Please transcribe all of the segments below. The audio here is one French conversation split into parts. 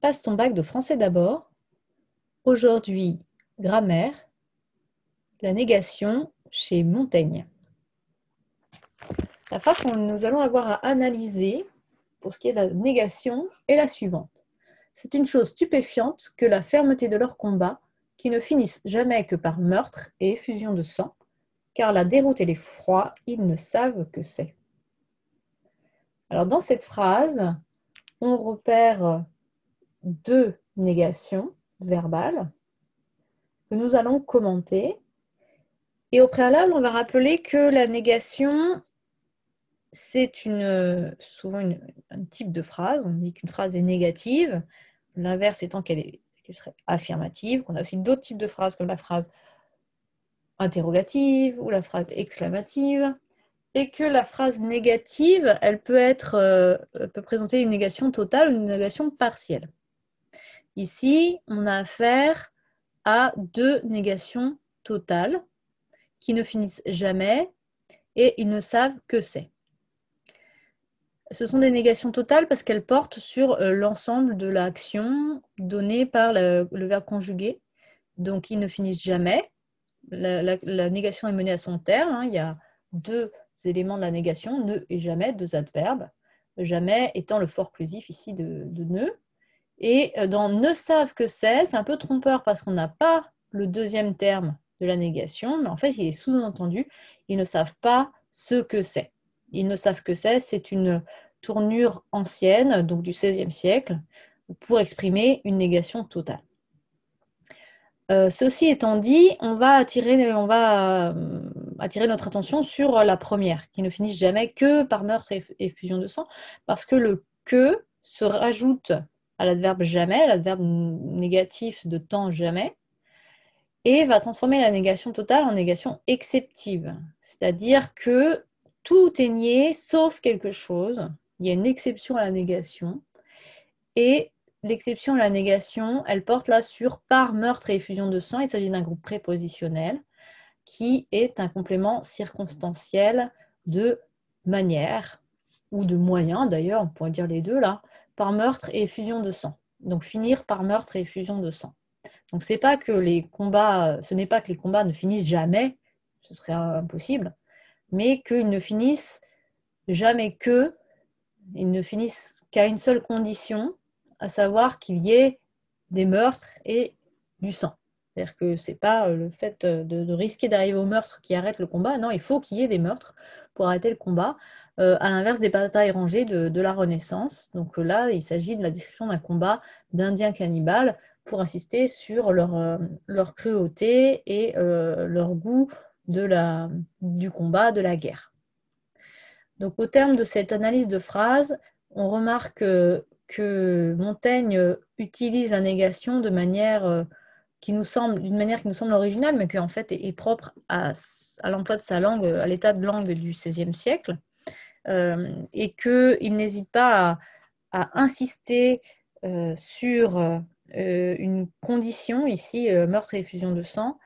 Passe ton bac de français d'abord. Aujourd'hui, grammaire. La négation chez Montaigne. La phrase que nous allons avoir à analyser pour ce qui est de la négation est la suivante. C'est une chose stupéfiante que la fermeté de leur combat, qui ne finissent jamais que par meurtre et effusion de sang, car la déroute et l'effroi, ils ne savent que c'est. Alors dans cette phrase, on repère deux négations verbales que nous allons commenter. Et au préalable, on va rappeler que la négation, c'est une, souvent un type de phrase. On dit qu'une phrase est négative, l'inverse étant qu'elle serait affirmative. On a aussi d'autres types de phrases comme la phrase interrogative ou la phrase exclamative et que la phrase négative, elle peut, être, euh, peut présenter une négation totale ou une négation partielle. Ici, on a affaire à deux négations totales qui ne finissent jamais et ils ne savent que c'est. Ce sont des négations totales parce qu'elles portent sur euh, l'ensemble de l'action donnée par le, verbe conjugué. Donc, ils ne finissent jamais. La, négation est menée à son terme. Hein. Il y a deux éléments de la négation, ne et jamais, deux adverbes. Jamais étant le fort clusif ici de, de ne. Et euh, dans ne savent que c'est, c'est un peu trompeur parce qu'on n'a pas le deuxième terme de la négation, mais en fait, il est sous-entendu, ils ne savent pas ce que c'est. Ils ne savent que c'est, c'est une tournure ancienne, donc du XVIe siècle, pour exprimer une négation totale. Euh, ceci étant dit, on va, euh, attirer notre attention sur la première, qui ne finit jamais que par meurtre et, fusion de sang, parce que le que se rajoute à l'adverbe jamais, l'adverbe négatif de temps jamais, et va transformer la négation totale en négation exceptive. C'est-à-dire que tout est nié sauf quelque chose. Il y a une exception à la négation. Et l'exception à la négation, elle porte là sur par meurtre et effusion de sang. Il s'agit d'un groupe prépositionnel qui est un complément circonstanciel de manière ou de moyen, d'ailleurs, on pourrait dire les deux là, par meurtre et effusion de sang. Donc finir par meurtre et effusion de sang. Donc c'est pas que les combats, ce n'est pas que les combats ne finissent jamais, ce serait impossible, mais qu'ils ne finissent jamais que, ils ne finissent qu'à une seule condition, à savoir qu'il y ait des meurtres et du sang. C'est-à-dire que ce n'est pas le fait de, risquer d'arriver au meurtre qui arrête le combat. Non, il faut qu'il y ait des meurtres pour arrêter le combat, euh, à l'inverse des batailles rangées de, la Renaissance. Donc là, il s'agit de la description d'un combat d'Indiens cannibales pour insister sur leur, euh, cruauté et euh, leur goût du combat, de la guerre. Donc au terme de cette analyse de phrase, on remarque que Montaigne utilise la négation de manière qui nous semble d'une manière qui nous semble originale, mais qui en fait est, propre à, l'emploi de sa langue, à l'état de langue du XVIe siècle, euh, et qu'il n'hésite pas à, insister euh, sur euh, une condition, ici, meurtre et effusion de sang,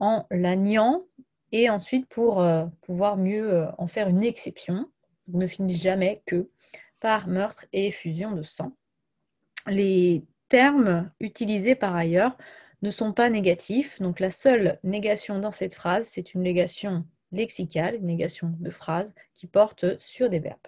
en la niant, et ensuite pour pouvoir mieux en faire une exception, ne finit jamais que par meurtre et effusion de sang. Les termes utilisés par ailleurs ne sont pas négatifs. Donc la seule négation dans cette phrase, c'est une négation lexicale, une négation de phrase qui porte sur des verbes.